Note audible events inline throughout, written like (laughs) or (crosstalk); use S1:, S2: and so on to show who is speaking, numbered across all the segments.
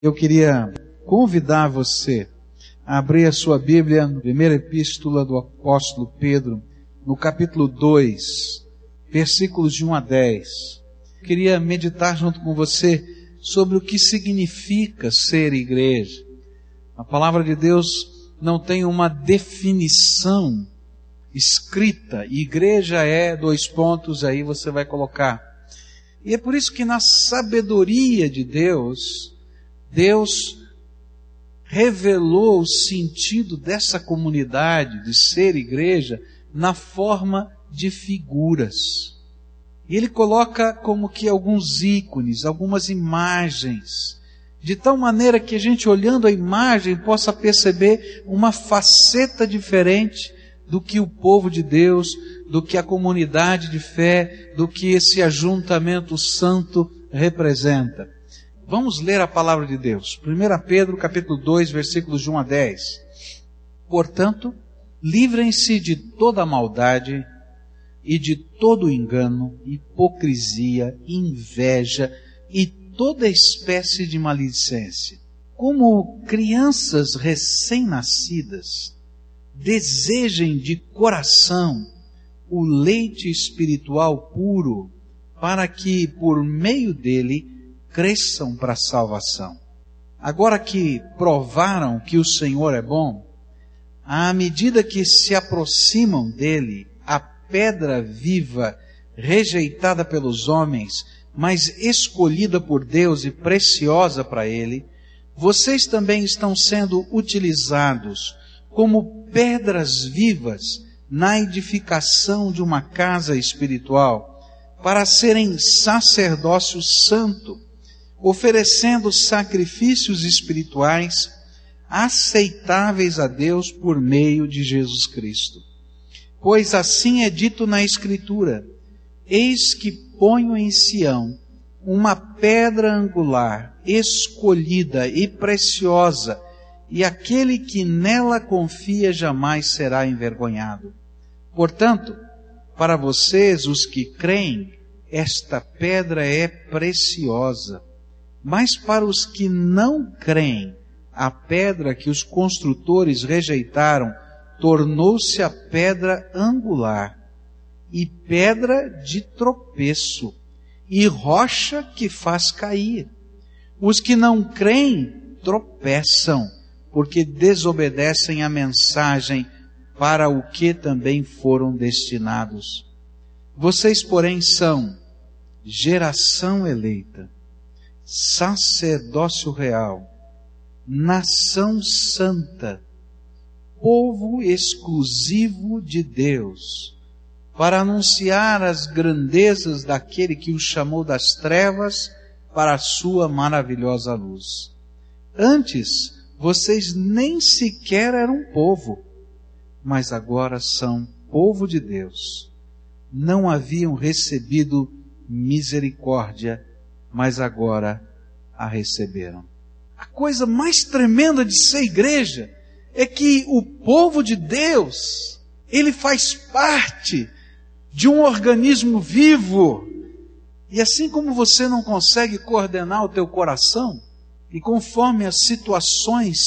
S1: Eu queria convidar você a abrir a sua Bíblia primeira epístola do apóstolo Pedro, no capítulo 2, versículos de 1 a 10. Eu queria meditar junto com você sobre o que significa ser igreja. A palavra de Deus não tem uma definição escrita. Igreja é dois pontos, aí você vai colocar. E é por isso que na sabedoria de Deus, Deus revelou o sentido dessa comunidade, de ser igreja, na forma de figuras. E ele coloca como que alguns ícones, algumas imagens, de tal maneira que a gente olhando a imagem possa perceber uma faceta diferente do que o povo de Deus, do que a comunidade de fé, do que esse ajuntamento santo representa. Vamos ler a palavra de Deus. 1 Pedro capítulo 2, versículos de 1 a 10. Portanto, livrem-se de toda maldade e de todo engano, hipocrisia, inveja e toda espécie de maledicência. Como crianças recém-nascidas, desejem de coração o leite espiritual puro, para que por meio dele cresçam para a salvação. Agora que provaram que o Senhor é bom, à medida que se aproximam dele, a pedra viva, rejeitada pelos homens, mas escolhida por Deus e preciosa para ele, vocês também estão sendo utilizados como pedras vivas na edificação de uma casa espiritual, para serem sacerdócio santo, oferecendo sacrifícios espirituais aceitáveis a Deus por meio de Jesus Cristo. Pois assim é dito na Escritura: Eis que ponho em Sião uma pedra angular, escolhida e preciosa, e aquele que nela confia jamais será envergonhado. Portanto, para vocês, os que creem, esta pedra é preciosa. Mas para os que não creem, a pedra que os construtores rejeitaram tornou-se a pedra angular e pedra de tropeço e rocha que faz cair. Os que não creem tropeçam, porque desobedecem a mensagem para o que também foram destinados. Vocês, porém, são geração eleita sacerdócio real, nação santa, povo exclusivo de Deus, para anunciar as grandezas daquele que o chamou das trevas para a sua maravilhosa luz. Antes, vocês nem sequer eram povo, mas agora são povo de Deus. Não haviam recebido misericórdia mas agora a receberam. A coisa mais tremenda de ser igreja é que o povo de Deus, ele faz parte de um organismo vivo. E assim como você não consegue coordenar o teu coração, e conforme as situações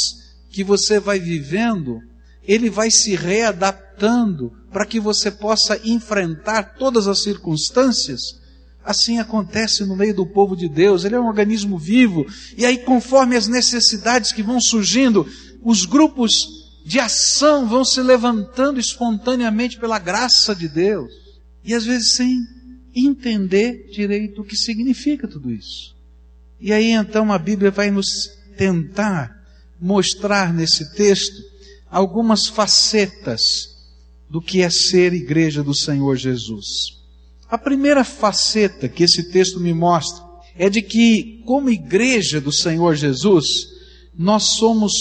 S1: que você vai vivendo, ele vai se readaptando para que você possa enfrentar todas as circunstâncias, Assim acontece no meio do povo de Deus, ele é um organismo vivo, e aí, conforme as necessidades que vão surgindo, os grupos de ação vão se levantando espontaneamente pela graça de Deus, e às vezes sem entender direito o que significa tudo isso. E aí então a Bíblia vai nos tentar mostrar nesse texto algumas facetas do que é ser igreja do Senhor Jesus. A primeira faceta que esse texto me mostra é de que, como igreja do Senhor Jesus, nós somos,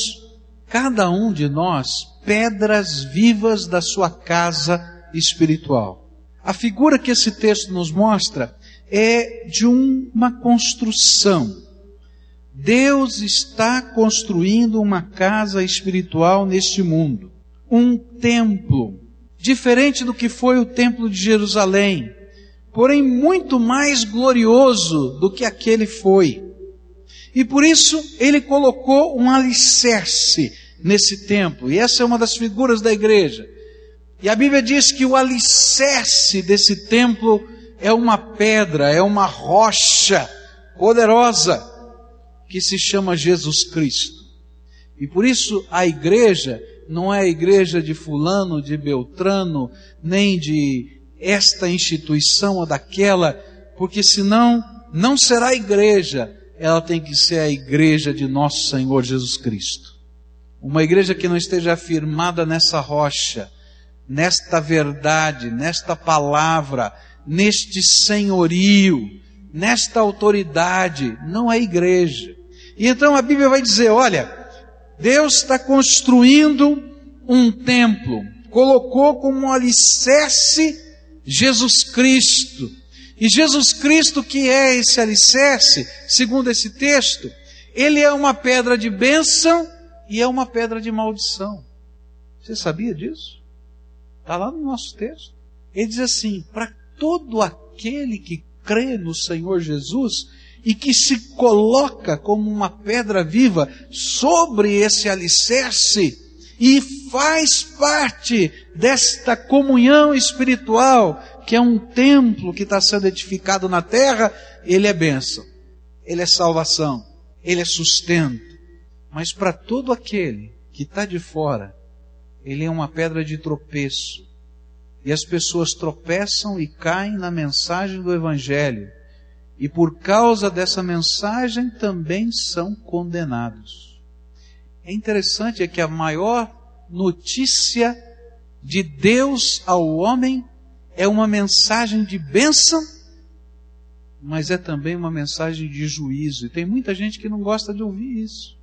S1: cada um de nós, pedras vivas da sua casa espiritual. A figura que esse texto nos mostra é de uma construção. Deus está construindo uma casa espiritual neste mundo, um templo, diferente do que foi o templo de Jerusalém, porém muito mais glorioso do que aquele foi. E por isso ele colocou um alicerce nesse templo. E essa é uma das figuras da igreja. E a Bíblia diz que o alicerce desse templo é uma pedra, é uma rocha poderosa que se chama Jesus Cristo. E por isso a igreja não é a igreja de fulano, de Beltrano, nem de esta instituição ou daquela, porque senão não será igreja, ela tem que ser a igreja de nosso Senhor Jesus Cristo. Uma igreja que não esteja firmada nessa rocha, nesta verdade, nesta palavra, neste senhorio, nesta autoridade, não é igreja. E então a Bíblia vai dizer: olha, Deus está construindo um templo, colocou como um alicerce Jesus Cristo. E Jesus Cristo, que é esse alicerce, segundo esse texto, ele é uma pedra de bênção e é uma pedra de maldição. Você sabia disso? Está lá no nosso texto. Ele diz assim: para todo aquele que crê no Senhor Jesus e que se coloca como uma pedra viva sobre esse alicerce e faz parte desta comunhão espiritual, que é um templo que está sendo edificado na terra, ele é bênção, ele é salvação, ele é sustento. Mas para todo aquele que está de fora, ele é uma pedra de tropeço. E as pessoas tropeçam e caem na mensagem do Evangelho. E por causa dessa mensagem também são condenados. É interessante é que a maior notícia de Deus ao homem é uma mensagem de bênção, mas é também uma mensagem de juízo. E tem muita gente que não gosta de ouvir isso.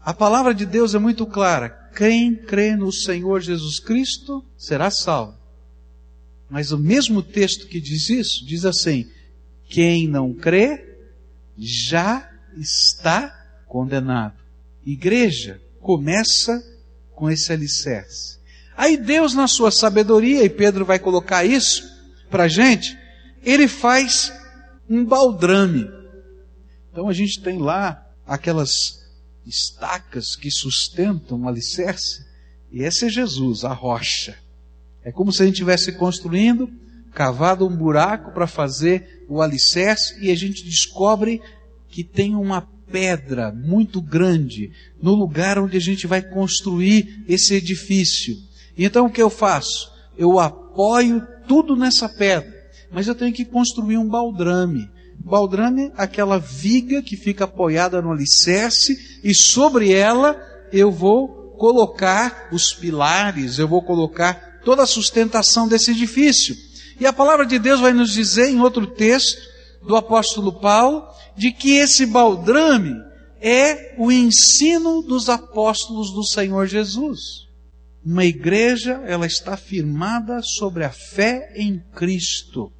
S1: A palavra de Deus é muito clara. Quem crê no Senhor Jesus Cristo será salvo. Mas o mesmo texto que diz isso, diz assim: quem não crê já está condenado. Igreja começa com esse alicerce. Aí Deus, na sua sabedoria, e Pedro vai colocar isso para gente, ele faz um baldrame. Então a gente tem lá aquelas estacas que sustentam o alicerce, e esse é Jesus, a rocha. É como se a gente estivesse construindo, cavado um buraco para fazer o alicerce, e a gente descobre que tem uma pedra muito grande no lugar onde a gente vai construir esse edifício. Então o que eu faço? Eu apoio tudo nessa pedra, mas eu tenho que construir um baldrame. Baldrame, aquela viga que fica apoiada no alicerce, e sobre ela eu vou colocar os pilares, eu vou colocar toda a sustentação desse edifício. E a palavra de Deus vai nos dizer em outro texto do apóstolo Paulo de que esse baldrame é o ensino dos apóstolos do Senhor Jesus. Uma igreja, ela está firmada sobre a fé em Cristo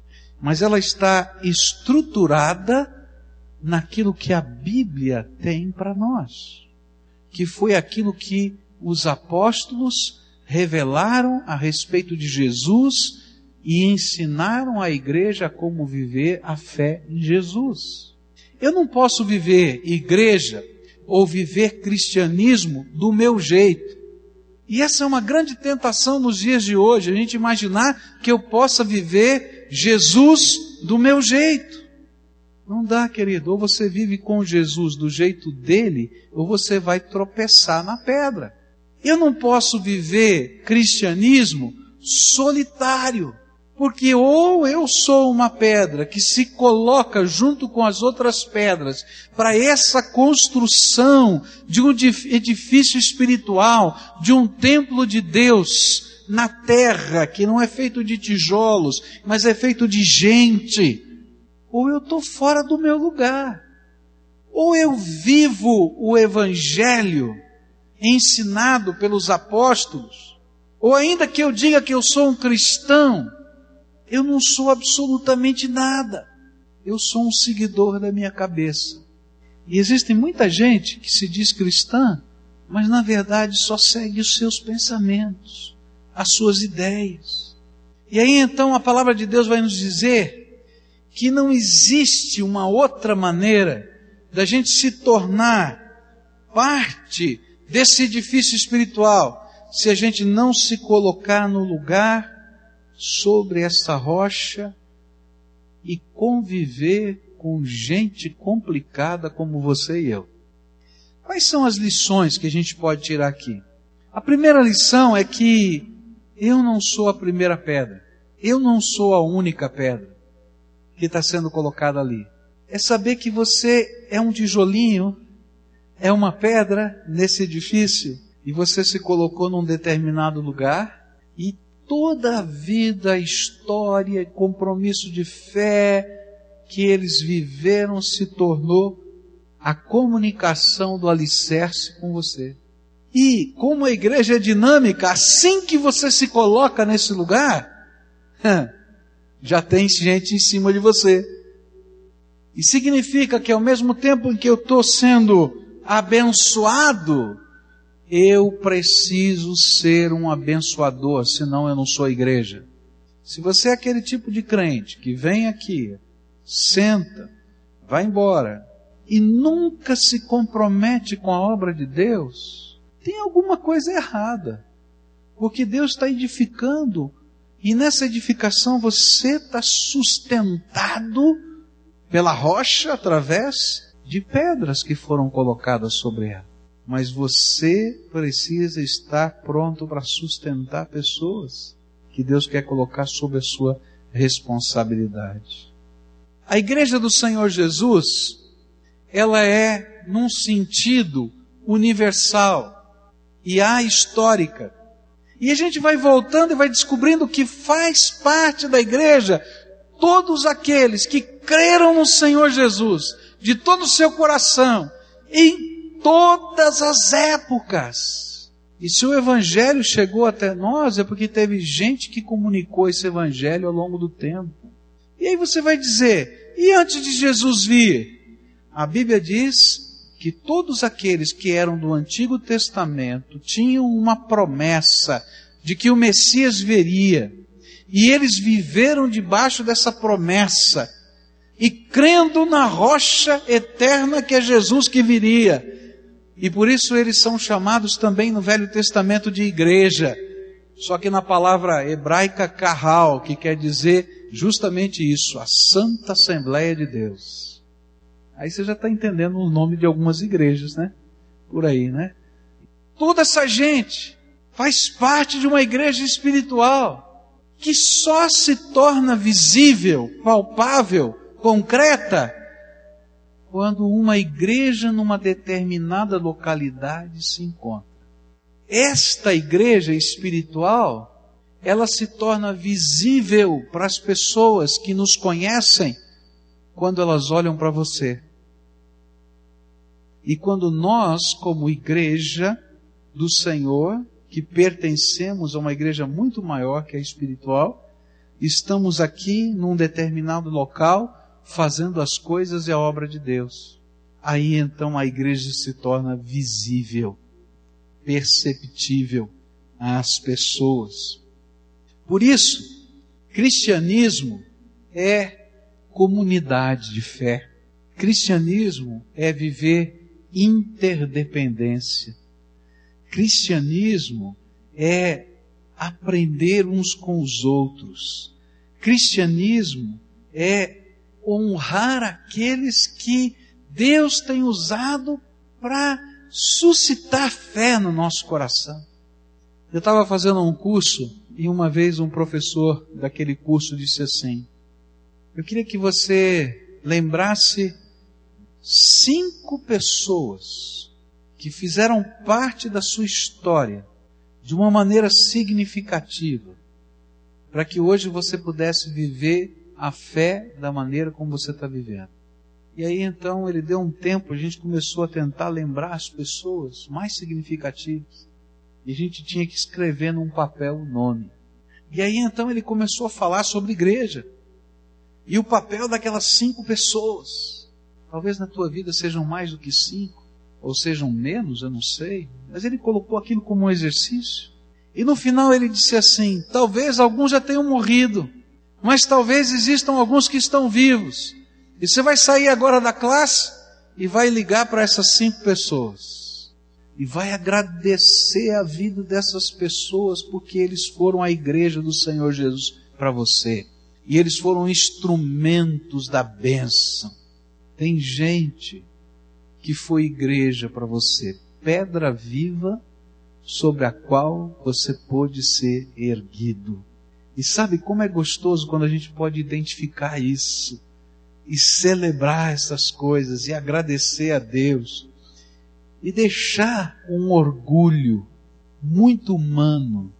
S1: mas ela está estruturada naquilo que a Bíblia tem para nós, que foi aquilo que os apóstolos revelaram a respeito de Jesus e ensinaram a igreja como viver a fé em Jesus. Eu não posso viver igreja ou viver cristianismo do meu jeito. E essa é uma grande tentação nos dias de hoje, a gente imaginar que eu possa viver Jesus do meu jeito. Não dá, querido. Ou você vive com Jesus do jeito dele, ou você vai tropeçar na pedra. Eu não posso viver cristianismo solitário. Porque ou eu sou uma pedra que se coloca junto com as outras pedras para essa construção de um edifício espiritual, de um templo de Deus, na terra, que não é feito de tijolos, mas é feito de gente, ou eu estou fora do meu lugar, ou eu vivo o Evangelho ensinado pelos apóstolos, ou ainda que eu diga que eu sou um cristão, eu não sou absolutamente nada, eu sou um seguidor da minha cabeça. E existe muita gente que se diz cristã, mas na verdade só segue os seus pensamentos as suas ideias. E aí então a palavra de Deus vai nos dizer que não existe uma outra maneira da gente se tornar parte desse edifício espiritual se a gente não se colocar no lugar sobre essa rocha e conviver com gente complicada como você e eu. Quais são as lições que a gente pode tirar aqui? A primeira lição é que eu não sou a primeira pedra. Eu não sou a única pedra que está sendo colocada ali. É saber que você é um tijolinho, é uma pedra nesse edifício e você se colocou num determinado lugar toda a vida, a história, compromisso de fé que eles viveram se tornou a comunicação do alicerce com você. E como a igreja é dinâmica, assim que você se coloca nesse lugar, já tem gente em cima de você. E significa que ao mesmo tempo em que eu estou sendo abençoado, eu preciso ser um abençoador, senão eu não sou igreja. Se você é aquele tipo de crente que vem aqui, senta, vai embora e nunca se compromete com a obra de Deus, tem alguma coisa errada. Porque Deus está edificando e nessa edificação você está sustentado pela rocha através de pedras que foram colocadas sobre ela mas você precisa estar pronto para sustentar pessoas que Deus quer colocar sob a sua responsabilidade. A igreja do Senhor Jesus, ela é num sentido universal e a histórica. E a gente vai voltando e vai descobrindo que faz parte da igreja todos aqueles que creram no Senhor Jesus de todo o seu coração, em todas as épocas. E se o Evangelho chegou até nós, é porque teve gente que comunicou esse Evangelho ao longo do tempo. E aí você vai dizer, e antes de Jesus vir? A Bíblia diz que todos aqueles que eram do Antigo Testamento tinham uma promessa de que o Messias viria. E eles viveram debaixo dessa promessa e crendo na rocha eterna que é Jesus que viria. E por isso eles são chamados também no Velho Testamento de igreja. Só que na palavra hebraica carral, que quer dizer justamente isso, a Santa Assembleia de Deus. Aí você já está entendendo o nome de algumas igrejas, né? Por aí, né? Toda essa gente faz parte de uma igreja espiritual que só se torna visível, palpável, concreta quando uma igreja numa determinada localidade se encontra. Esta igreja espiritual, ela se torna visível para as pessoas que nos conhecem quando elas olham para você. E quando nós, como igreja do Senhor, que pertencemos a uma igreja muito maior que a espiritual, estamos aqui num determinado local fazendo as coisas e a obra de Deus. Aí então a igreja se torna visível, perceptível às pessoas. Por isso, cristianismo é comunidade de fé. Cristianismo é viver interdependência. Cristianismo é aprender uns com os outros. Cristianismo é honrar aqueles que Deus tem usado para suscitar fé no nosso coração. Eu estava fazendo um curso e uma vez um professor daquele curso disse assim: Eu queria que você lembrasse cinco pessoas que fizeram parte da sua história de uma maneira significativa, para que hoje você pudesse viver a fé da maneira como você está vivendo. E aí então ele deu um tempo, a gente começou a tentar lembrar as pessoas mais significativas. E a gente tinha que escrever num papel o nome. E aí então ele começou a falar sobre igreja. E o papel daquelas cinco pessoas. Talvez na tua vida sejam mais do que cinco, ou sejam menos, eu não sei. Mas ele colocou aquilo como um exercício. E no final ele disse assim: talvez alguns já tenham morrido mas talvez existam alguns que estão vivos. E você vai sair agora da classe e vai ligar para essas cinco pessoas. E vai agradecer a vida dessas pessoas porque eles foram a igreja do Senhor Jesus para você. E eles foram instrumentos da bênção. Tem gente que foi igreja para você, pedra viva sobre a qual você pôde ser erguido. E sabe como é gostoso quando a gente pode identificar isso e celebrar essas coisas e agradecer a Deus e deixar um orgulho muito humano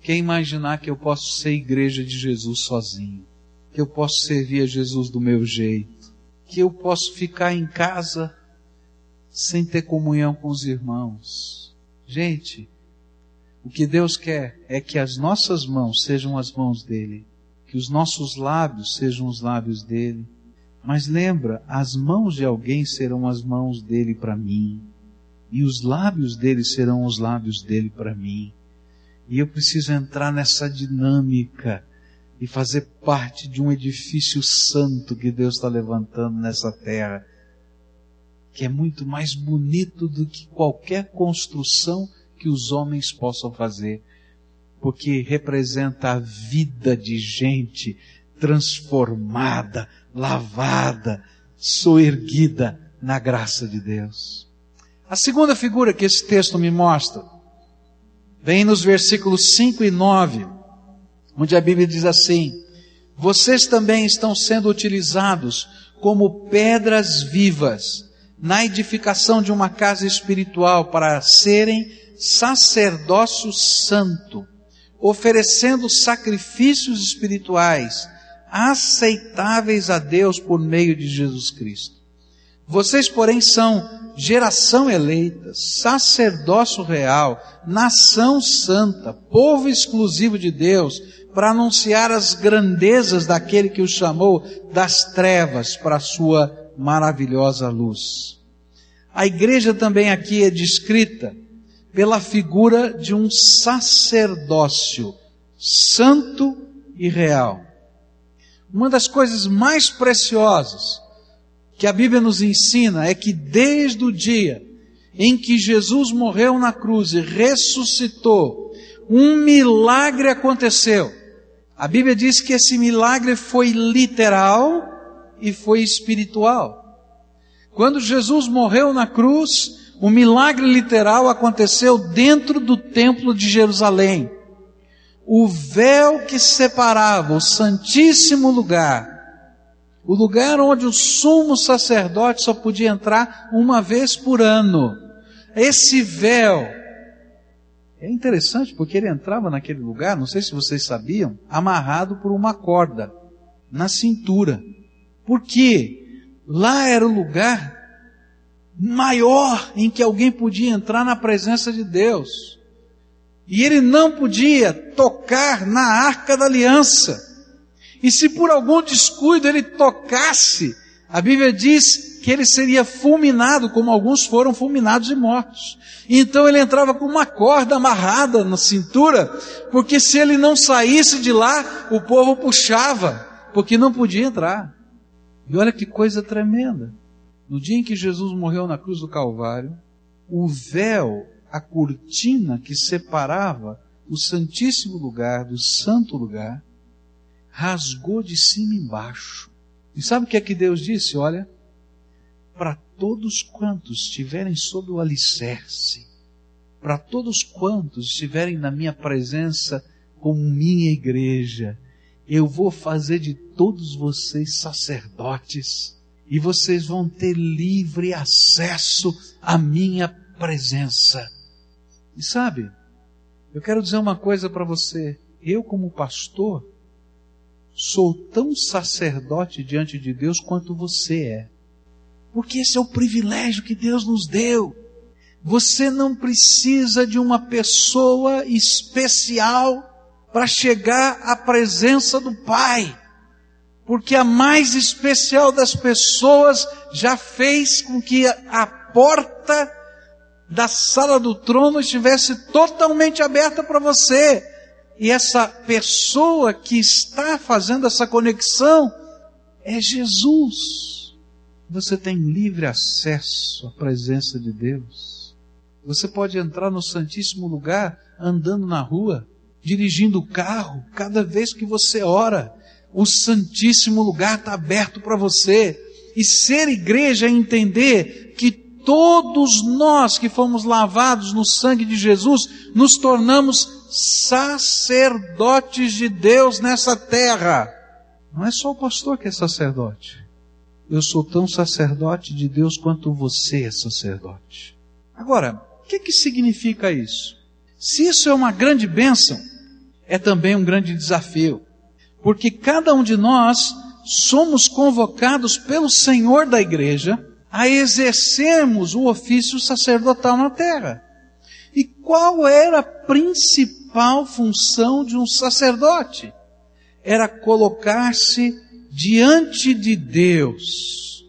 S1: que é imaginar que eu posso ser igreja de Jesus sozinho, que eu posso servir a Jesus do meu jeito, que eu posso ficar em casa sem ter comunhão com os irmãos. Gente, o que Deus quer é que as nossas mãos sejam as mãos dele, que os nossos lábios sejam os lábios dele. Mas lembra, as mãos de alguém serão as mãos dele para mim, e os lábios dele serão os lábios dele para mim. E eu preciso entrar nessa dinâmica e fazer parte de um edifício santo que Deus está levantando nessa terra, que é muito mais bonito do que qualquer construção que os homens possam fazer, porque representa a vida de gente transformada, lavada, soerguida na graça de Deus. A segunda figura que esse texto me mostra vem nos versículos 5 e 9, onde a Bíblia diz assim: Vocês também estão sendo utilizados como pedras vivas na edificação de uma casa espiritual para serem sacerdócio santo, oferecendo sacrifícios espirituais aceitáveis a Deus por meio de Jesus Cristo. Vocês, porém, são geração eleita, sacerdócio real, nação santa, povo exclusivo de Deus, para anunciar as grandezas daquele que os chamou das trevas para a sua maravilhosa luz. A igreja também aqui é descrita pela figura de um sacerdócio santo e real. Uma das coisas mais preciosas que a Bíblia nos ensina é que desde o dia em que Jesus morreu na cruz e ressuscitou, um milagre aconteceu. A Bíblia diz que esse milagre foi literal e foi espiritual. Quando Jesus morreu na cruz, o milagre literal aconteceu dentro do templo de Jerusalém. O véu que separava o Santíssimo Lugar, o lugar onde o sumo sacerdote só podia entrar uma vez por ano, esse véu, é interessante porque ele entrava naquele lugar, não sei se vocês sabiam, amarrado por uma corda na cintura. Porque lá era o lugar maior em que alguém podia entrar na presença de Deus. E ele não podia tocar na arca da aliança. E se por algum descuido ele tocasse, a Bíblia diz que ele seria fulminado, como alguns foram fulminados e mortos. Então ele entrava com uma corda amarrada na cintura, porque se ele não saísse de lá, o povo puxava, porque não podia entrar. E olha que coisa tremenda. No dia em que Jesus morreu na cruz do Calvário, o véu, a cortina que separava o Santíssimo Lugar do Santo Lugar, rasgou de cima embaixo. E sabe o que é que Deus disse? Olha, para todos quantos estiverem sob o alicerce, para todos quantos estiverem na minha presença como minha igreja, eu vou fazer de todos vocês sacerdotes e vocês vão ter livre acesso à minha presença. E sabe, eu quero dizer uma coisa para você. Eu, como pastor, sou tão sacerdote diante de Deus quanto você é. Porque esse é o privilégio que Deus nos deu. Você não precisa de uma pessoa especial para chegar à presença do Pai porque a mais especial das pessoas já fez com que a porta da sala do trono estivesse totalmente aberta para você. E essa pessoa que está fazendo essa conexão é Jesus. Você tem livre acesso à presença de Deus. Você pode entrar no Santíssimo Lugar andando na rua, dirigindo o carro, cada vez que você ora. O Santíssimo Lugar está aberto para você. E ser igreja é entender que todos nós que fomos lavados no sangue de Jesus, nos tornamos sacerdotes de Deus nessa terra. Não é só o pastor que é sacerdote. Eu sou tão sacerdote de Deus quanto você é sacerdote. Agora, o que, que significa isso? Se isso é uma grande bênção, é também um grande desafio. Porque cada um de nós somos convocados pelo Senhor da igreja a exercermos o ofício sacerdotal na terra. E qual era a principal função de um sacerdote? Era colocar-se diante de Deus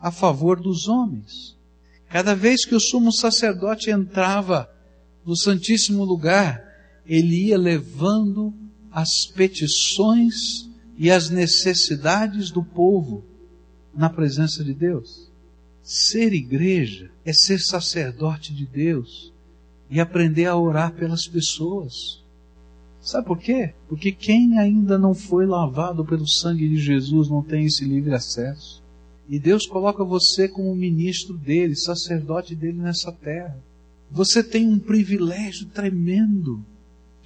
S1: a favor dos homens. Cada vez que o sumo sacerdote entrava no Santíssimo Lugar, ele ia levando as petições e as necessidades do povo na presença de Deus. Ser igreja é ser sacerdote de Deus e aprender a orar pelas pessoas. Sabe por quê? Porque quem ainda não foi lavado pelo sangue de Jesus não tem esse livre acesso. E Deus coloca você como ministro dele, sacerdote dele nessa terra. Você tem um privilégio tremendo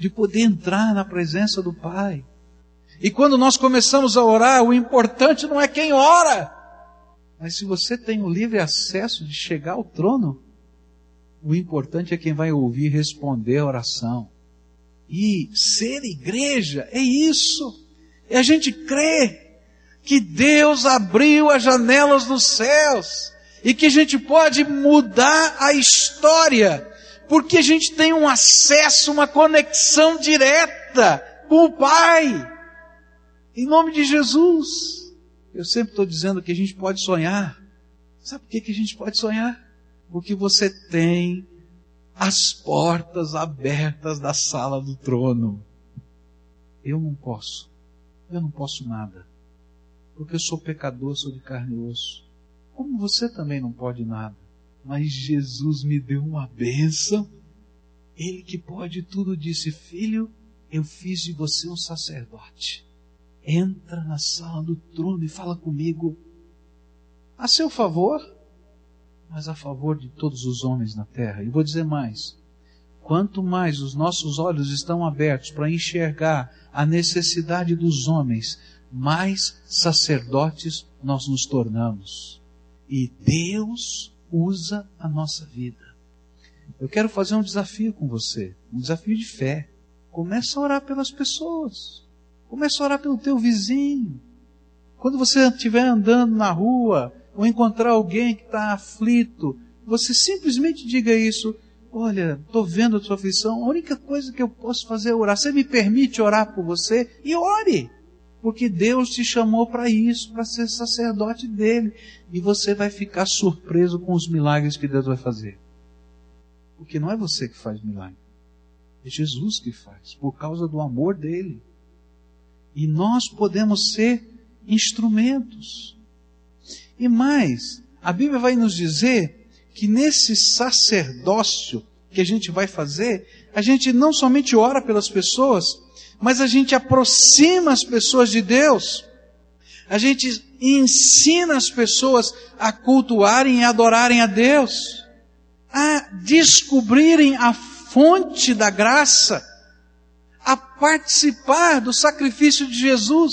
S1: de poder entrar na presença do Pai. E quando nós começamos a orar, o importante não é quem ora, mas se você tem o livre acesso de chegar ao trono, o importante é quem vai ouvir responder a oração. E ser igreja é isso. É a gente crer que Deus abriu as janelas dos céus e que a gente pode mudar a história, porque a gente tem um acesso, uma conexão direta com o Pai. Em nome de Jesus. Eu sempre estou dizendo que a gente pode sonhar. Sabe por que, que a gente pode sonhar? Porque você tem as portas abertas da sala do trono. Eu não posso. Eu não posso nada. Porque eu sou pecador, sou de carne e osso. Como você também não pode nada. Mas Jesus me deu uma bênção. Ele que pode tudo disse: Filho, eu fiz de você um sacerdote entra na sala do trono e fala comigo a seu favor, mas a favor de todos os homens na terra. E vou dizer mais: quanto mais os nossos olhos estão abertos para enxergar a necessidade dos homens, mais sacerdotes nós nos tornamos. E Deus usa a nossa vida. Eu quero fazer um desafio com você, um desafio de fé. Começa a orar pelas pessoas. Começa a orar pelo teu vizinho. Quando você estiver andando na rua ou encontrar alguém que está aflito, você simplesmente diga isso. Olha, estou vendo a tua aflição. A única coisa que eu posso fazer é orar. Você me permite orar por você? E ore. Porque Deus te chamou para isso, para ser sacerdote dele. E você vai ficar surpreso com os milagres que Deus vai fazer. Porque não é você que faz milagre. É Jesus que faz, por causa do amor dele. E nós podemos ser instrumentos. E mais, a Bíblia vai nos dizer que nesse sacerdócio que a gente vai fazer, a gente não somente ora pelas pessoas, mas a gente aproxima as pessoas de Deus. A gente ensina as pessoas a cultuarem e adorarem a Deus, a descobrirem a fonte da graça a participar do sacrifício de Jesus.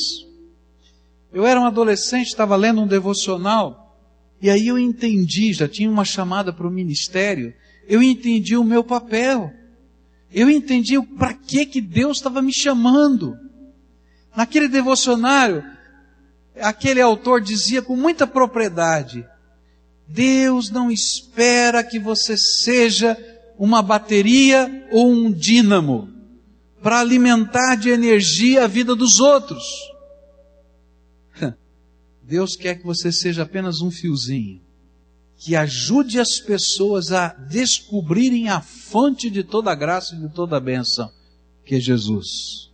S1: Eu era um adolescente, estava lendo um devocional, e aí eu entendi, já tinha uma chamada para o ministério, eu entendi o meu papel. Eu entendi para que que Deus estava me chamando. Naquele devocionário, aquele autor dizia com muita propriedade: Deus não espera que você seja uma bateria ou um dínamo para alimentar de energia a vida dos outros. (laughs) Deus quer que você seja apenas um fiozinho que ajude as pessoas a descobrirem a fonte de toda a graça e de toda a bênção, que é Jesus.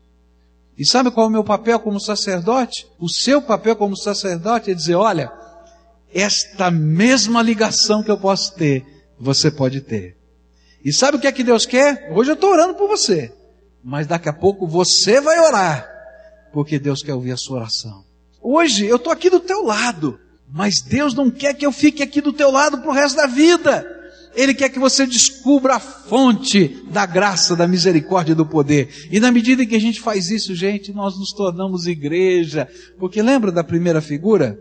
S1: E sabe qual é o meu papel como sacerdote? O seu papel como sacerdote é dizer: olha, esta mesma ligação que eu posso ter, você pode ter. E sabe o que é que Deus quer? Hoje eu estou orando por você. Mas daqui a pouco você vai orar. Porque Deus quer ouvir a sua oração. Hoje eu estou aqui do teu lado. Mas Deus não quer que eu fique aqui do teu lado para o resto da vida. Ele quer que você descubra a fonte da graça, da misericórdia e do poder. E na medida em que a gente faz isso, gente, nós nos tornamos igreja. Porque lembra da primeira figura?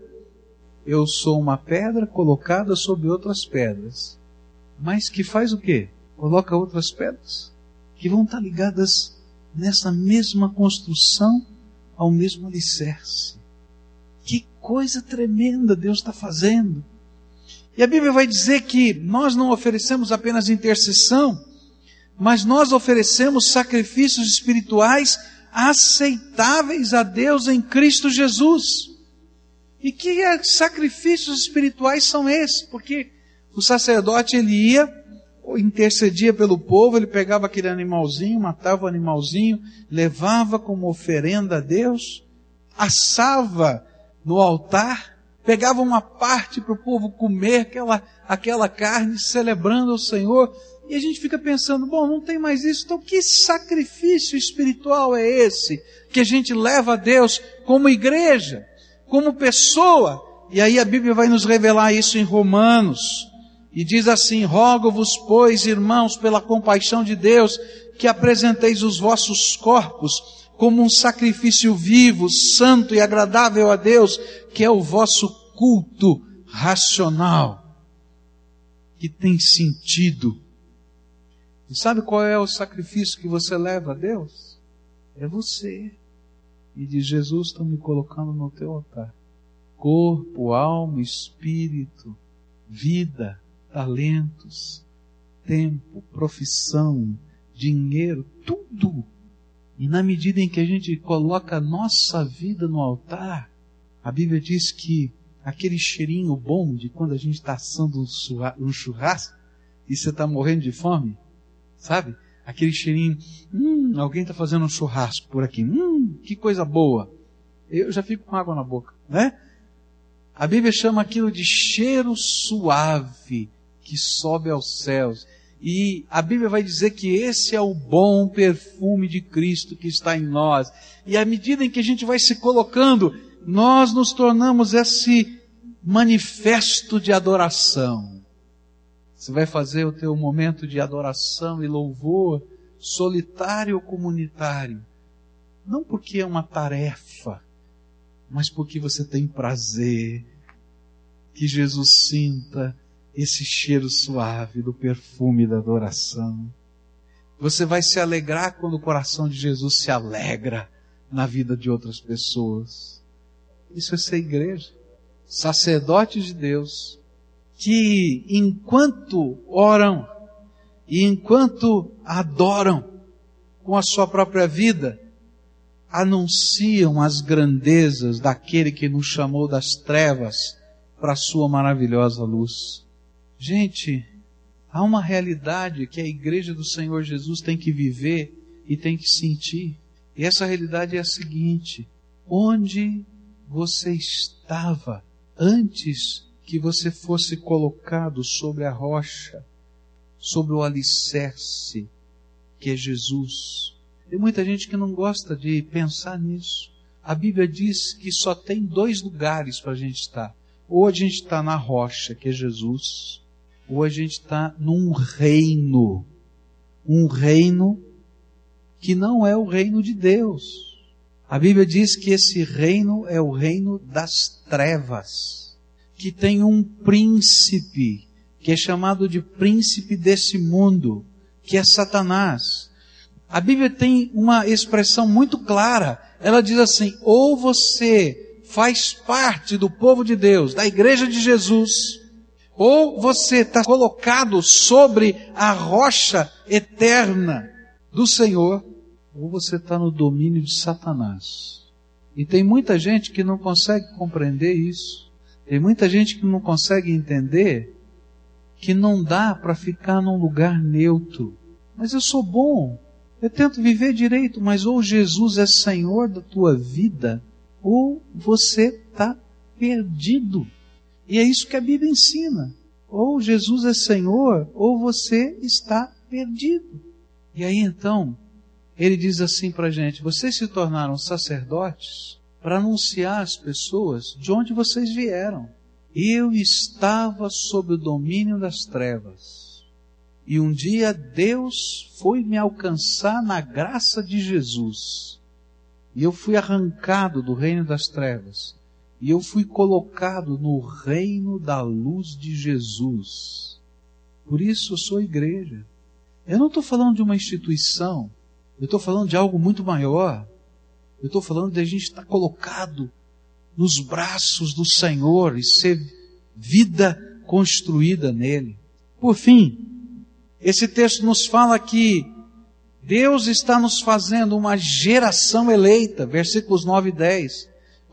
S1: Eu sou uma pedra colocada sobre outras pedras. Mas que faz o quê? Coloca outras pedras que vão estar ligadas nessa mesma construção, ao mesmo alicerce. Que coisa tremenda Deus está fazendo. E a Bíblia vai dizer que nós não oferecemos apenas intercessão, mas nós oferecemos sacrifícios espirituais aceitáveis a Deus em Cristo Jesus. E que sacrifícios espirituais são esses? Porque o sacerdote ele ia, intercedia pelo povo, ele pegava aquele animalzinho, matava o animalzinho, levava como oferenda a Deus, assava no altar, pegava uma parte para o povo comer aquela, aquela carne, celebrando o Senhor. E a gente fica pensando, bom, não tem mais isso, então que sacrifício espiritual é esse que a gente leva a Deus como igreja, como pessoa? E aí a Bíblia vai nos revelar isso em Romanos. E diz assim: Rogo-vos, pois, irmãos, pela compaixão de Deus, que apresenteis os vossos corpos como um sacrifício vivo, santo e agradável a Deus, que é o vosso culto racional, que tem sentido. E sabe qual é o sacrifício que você leva a Deus? É você. E diz: Jesus, estou me colocando no teu altar. Corpo, alma, espírito, vida, talentos, tempo, profissão, dinheiro, tudo e na medida em que a gente coloca a nossa vida no altar, a Bíblia diz que aquele cheirinho bom de quando a gente está assando um churrasco e você está morrendo de fome, sabe? Aquele cheirinho, hum, alguém está fazendo um churrasco por aqui, hum, que coisa boa. Eu já fico com água na boca, né? A Bíblia chama aquilo de cheiro suave que sobe aos céus. E a Bíblia vai dizer que esse é o bom perfume de Cristo que está em nós. E à medida em que a gente vai se colocando, nós nos tornamos esse manifesto de adoração. Você vai fazer o teu momento de adoração e louvor solitário ou comunitário. Não porque é uma tarefa, mas porque você tem prazer. Que Jesus sinta esse cheiro suave do perfume da adoração. Você vai se alegrar quando o coração de Jesus se alegra na vida de outras pessoas. Isso é ser igreja. Sacerdotes de Deus que enquanto oram e enquanto adoram com a sua própria vida, anunciam as grandezas daquele que nos chamou das trevas para a sua maravilhosa luz. Gente, há uma realidade que a igreja do Senhor Jesus tem que viver e tem que sentir. E essa realidade é a seguinte: onde você estava antes que você fosse colocado sobre a rocha, sobre o alicerce que é Jesus? Tem muita gente que não gosta de pensar nisso. A Bíblia diz que só tem dois lugares para a gente estar. Ou a gente está na rocha, que é Jesus, ou a gente está num reino, um reino que não é o reino de Deus. A Bíblia diz que esse reino é o reino das trevas, que tem um príncipe, que é chamado de príncipe desse mundo, que é Satanás. A Bíblia tem uma expressão muito clara. Ela diz assim: ou você faz parte do povo de Deus, da igreja de Jesus, ou você está colocado sobre a rocha eterna do Senhor, ou você está no domínio de Satanás. E tem muita gente que não consegue compreender isso. Tem muita gente que não consegue entender que não dá para ficar num lugar neutro. Mas eu sou bom, eu tento viver direito, mas ou Jesus é Senhor da tua vida, ou você está perdido. E é isso que a Bíblia ensina. Ou Jesus é Senhor, ou você está perdido. E aí então, ele diz assim para a gente: vocês se tornaram sacerdotes para anunciar às pessoas de onde vocês vieram. Eu estava sob o domínio das trevas. E um dia Deus foi me alcançar na graça de Jesus. E eu fui arrancado do reino das trevas. E eu fui colocado no reino da luz de Jesus. Por isso eu sou igreja. Eu não estou falando de uma instituição. Eu estou falando de algo muito maior. Eu estou falando de a gente estar colocado nos braços do Senhor e ser vida construída nele. Por fim, esse texto nos fala que Deus está nos fazendo uma geração eleita, versículos 9 e 10.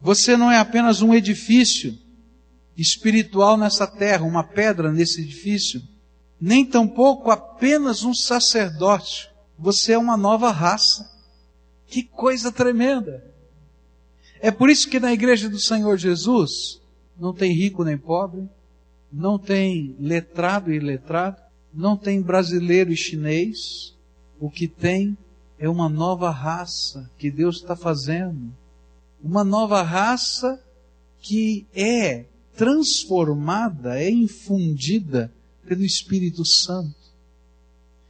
S1: você não é apenas um edifício espiritual nessa terra, uma pedra nesse edifício, nem tampouco apenas um sacerdócio. Você é uma nova raça. Que coisa tremenda! É por isso que na igreja do Senhor Jesus não tem rico nem pobre, não tem letrado e iletrado, não tem brasileiro e chinês. O que tem é uma nova raça que Deus está fazendo. Uma nova raça que é transformada, é infundida pelo Espírito Santo.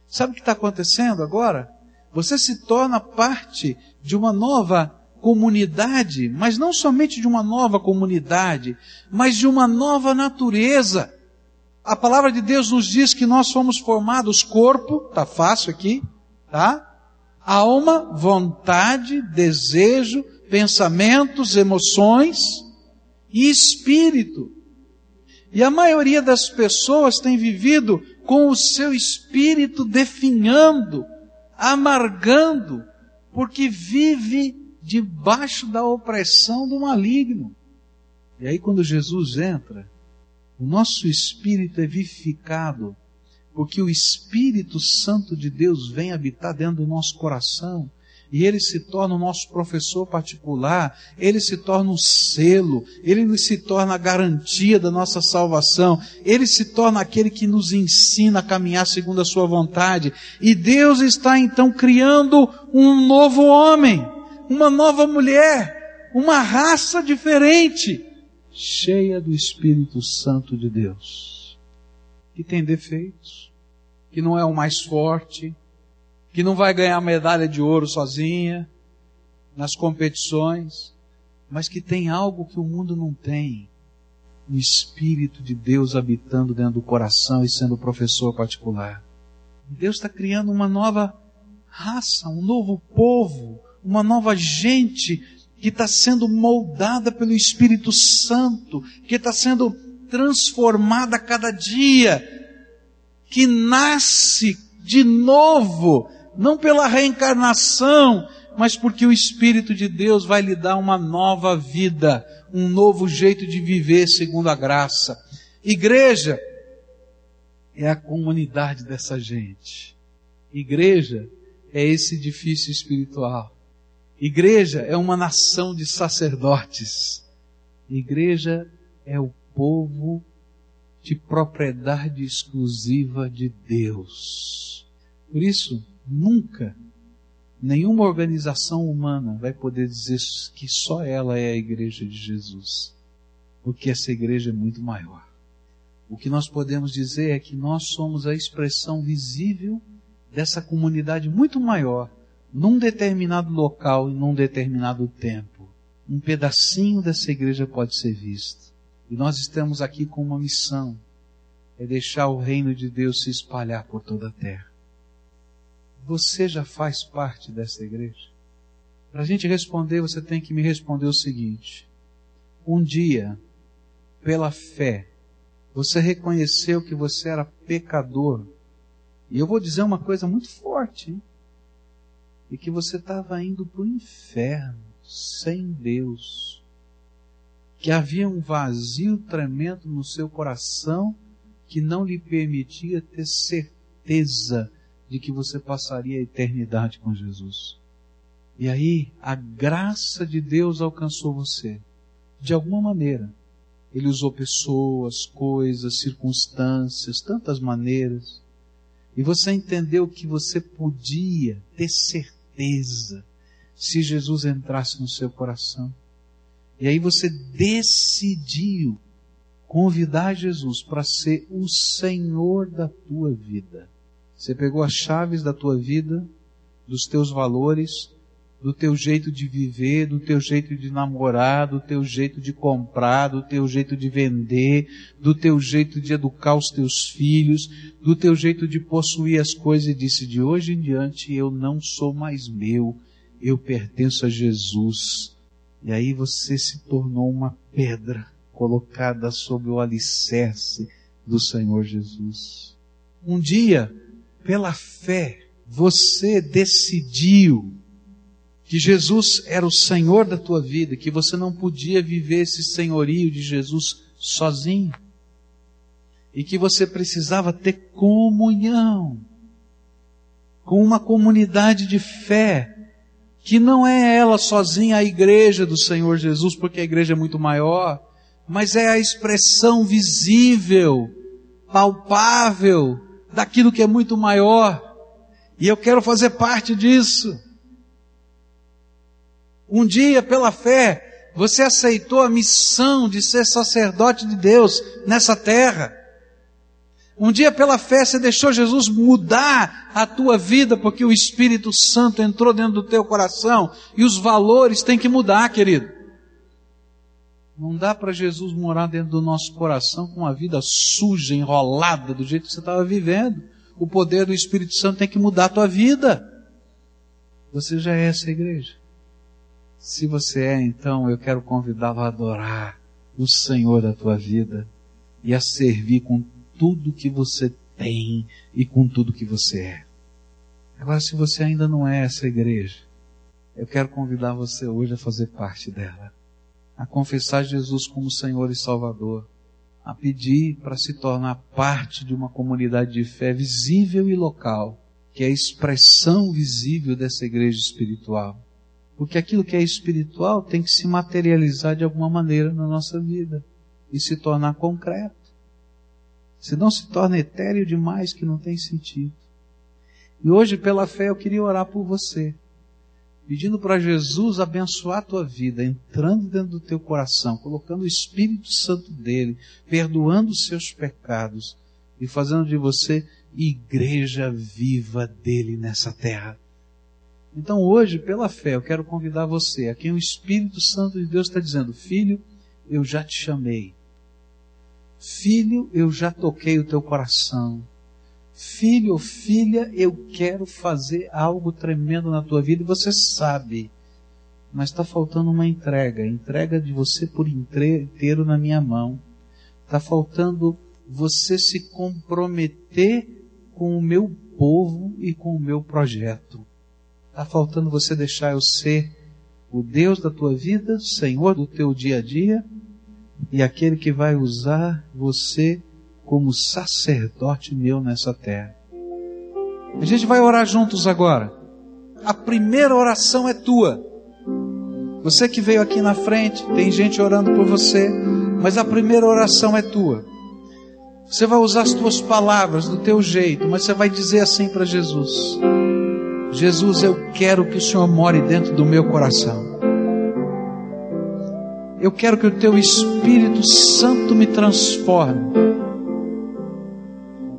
S1: Sabe o que está acontecendo agora? Você se torna parte de uma nova comunidade, mas não somente de uma nova comunidade, mas de uma nova natureza. A palavra de Deus nos diz que nós fomos formados corpo, tá fácil aqui, tá? Alma, vontade, desejo, pensamentos, emoções e espírito. E a maioria das pessoas tem vivido com o seu espírito definhando, amargando, porque vive debaixo da opressão do maligno. E aí, quando Jesus entra, o nosso espírito é vivificado, porque o Espírito Santo de Deus vem habitar dentro do nosso coração e ele se torna o nosso professor particular, ele se torna um selo, ele se torna a garantia da nossa salvação, ele se torna aquele que nos ensina a caminhar segundo a sua vontade. E Deus está então criando um novo homem uma nova mulher, uma raça diferente, cheia do Espírito Santo de Deus, que tem defeitos, que não é o mais forte, que não vai ganhar medalha de ouro sozinha nas competições, mas que tem algo que o mundo não tem. O Espírito de Deus habitando dentro do coração e sendo professor particular. Deus está criando uma nova raça, um novo povo, uma nova gente que está sendo moldada pelo Espírito Santo, que está sendo transformada a cada dia, que nasce de novo, não pela reencarnação, mas porque o Espírito de Deus vai lhe dar uma nova vida, um novo jeito de viver segundo a graça. Igreja é a comunidade dessa gente. Igreja é esse edifício espiritual. Igreja é uma nação de sacerdotes. Igreja é o povo de propriedade exclusiva de Deus. Por isso, nunca nenhuma organização humana vai poder dizer que só ela é a igreja de Jesus, porque essa igreja é muito maior. O que nós podemos dizer é que nós somos a expressão visível dessa comunidade muito maior num determinado local e num determinado tempo. Um pedacinho dessa igreja pode ser visto. E nós estamos aqui com uma missão: é deixar o reino de Deus se espalhar por toda a terra. Você já faz parte dessa igreja? Para a gente responder, você tem que me responder o seguinte: um dia, pela fé, Você reconheceu que você era pecador. E eu vou dizer uma coisa muito forte, hein? E que você estava indo para o inferno, sem Deus. Que havia um vazio tremendo no seu coração que não lhe permitia ter certeza de que você passaria a eternidade com Jesus. E aí, a graça de Deus alcançou você. De alguma maneira. Ele usou pessoas, coisas, circunstâncias, tantas maneiras. E você entendeu que você podia ter certeza se Jesus entrasse no seu coração. E aí você decidiu convidar Jesus para ser o Senhor da tua vida. Você pegou as chaves da tua vida, dos teus valores, do teu jeito de viver, do teu jeito de namorar, do teu jeito de comprar, do teu jeito de vender, do teu jeito de educar os teus filhos, do teu jeito de possuir as coisas e disse: de hoje em diante eu não sou mais meu, eu pertenço a Jesus. E aí você se tornou uma pedra colocada sob o alicerce do Senhor Jesus. Um dia, pela fé, você decidiu que Jesus era o Senhor da tua vida, que você não podia viver esse senhorio de Jesus sozinho, e que você precisava ter comunhão com uma comunidade de fé, que não é ela sozinha a igreja do Senhor Jesus, porque a igreja é muito maior, mas é a expressão visível, palpável, daquilo que é muito maior. E eu quero fazer parte disso. Um dia, pela fé, você aceitou a missão de ser sacerdote de Deus nessa terra. Um dia, pela fé, você deixou Jesus mudar a tua vida, porque o Espírito Santo entrou dentro do teu coração e os valores têm que mudar, querido. Não dá para Jesus morar dentro do nosso coração com uma vida suja, enrolada, do jeito que você estava vivendo. O poder do Espírito Santo tem que mudar a tua vida. Você já é essa igreja. Se você é, então, eu quero convidá-lo a adorar o Senhor da tua vida e a servir com tudo que você tem e com tudo que você é. Agora, se você ainda não é essa igreja, eu quero convidar você hoje a fazer parte dela, a confessar Jesus como Senhor e Salvador, a pedir para se tornar parte de uma comunidade de fé visível e local, que é a expressão visível dessa igreja espiritual. Porque aquilo que é espiritual tem que se materializar de alguma maneira na nossa vida e se tornar concreto. Senão se torna etéreo demais que não tem sentido. E hoje, pela fé, eu queria orar por você, pedindo para Jesus abençoar a tua vida, entrando dentro do teu coração, colocando o Espírito Santo dele, perdoando os seus pecados e fazendo de você igreja viva dele nessa terra. Então hoje, pela fé, eu quero convidar você, a quem o Espírito Santo de Deus está dizendo, filho, eu já te chamei. Filho, eu já toquei o teu coração. Filho ou filha, eu quero fazer algo tremendo na tua vida e você sabe. Mas está faltando uma entrega, entrega de você por inteiro na minha mão. Está faltando você se comprometer com o meu povo e com o meu projeto. Está faltando você deixar eu ser o Deus da tua vida, Senhor do teu dia a dia, e aquele que vai usar você como sacerdote meu nessa terra. A gente vai orar juntos agora. A primeira oração é tua. Você que veio aqui na frente, tem gente orando por você, mas a primeira oração é tua. Você vai usar as tuas palavras do teu jeito, mas você vai dizer assim para Jesus: Jesus, eu quero que o Senhor more dentro do meu coração. Eu quero que o teu Espírito Santo me transforme.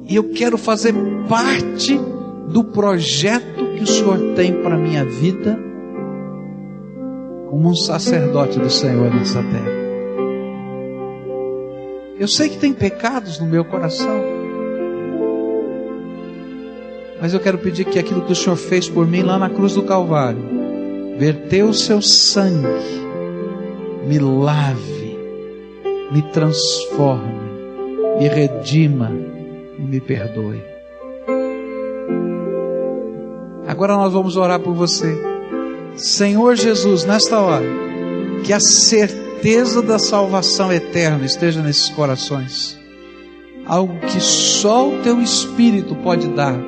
S1: E eu quero fazer parte do projeto que o Senhor tem para a minha vida, como um sacerdote do Senhor nessa terra. Eu sei que tem pecados no meu coração. Mas eu quero pedir que aquilo que o Senhor fez por mim lá na cruz do Calvário, verteu o seu sangue, me lave, me transforme me redima me perdoe. Agora nós vamos orar por você. Senhor Jesus, nesta hora, que a certeza da salvação eterna esteja nesses corações. Algo que só o teu Espírito pode dar.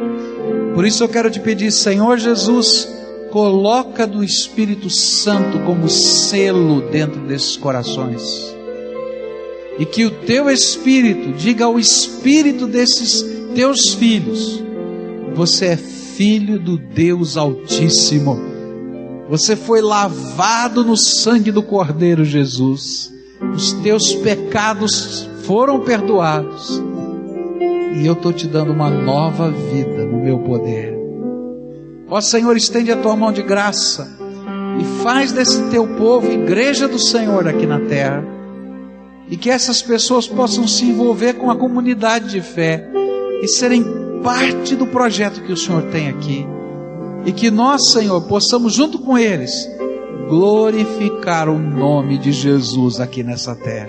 S1: Por isso eu quero te pedir, Senhor Jesus, coloca do Espírito Santo como selo dentro desses corações. E que o teu Espírito diga ao Espírito desses teus filhos: Você é filho do Deus Altíssimo. Você foi lavado no sangue do Cordeiro Jesus. Os teus pecados foram perdoados. E eu estou te dando uma nova vida no meu poder. Ó Senhor, estende a tua mão de graça e faz desse teu povo igreja do Senhor aqui na terra. E que essas pessoas possam se envolver com a comunidade de fé e serem parte do projeto que o Senhor tem aqui. E que nós, Senhor, possamos, junto com eles, glorificar o nome de Jesus aqui nessa terra.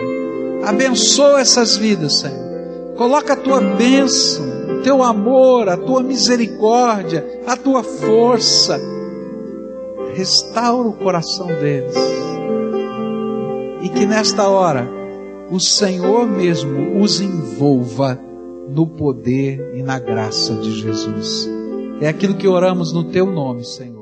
S1: Abençoa essas vidas, Senhor. Coloca a tua bênção, o teu amor, a tua misericórdia, a tua força. Restaura o coração deles. E que nesta hora o Senhor mesmo os envolva no poder e na graça de Jesus. É aquilo que oramos no teu nome, Senhor.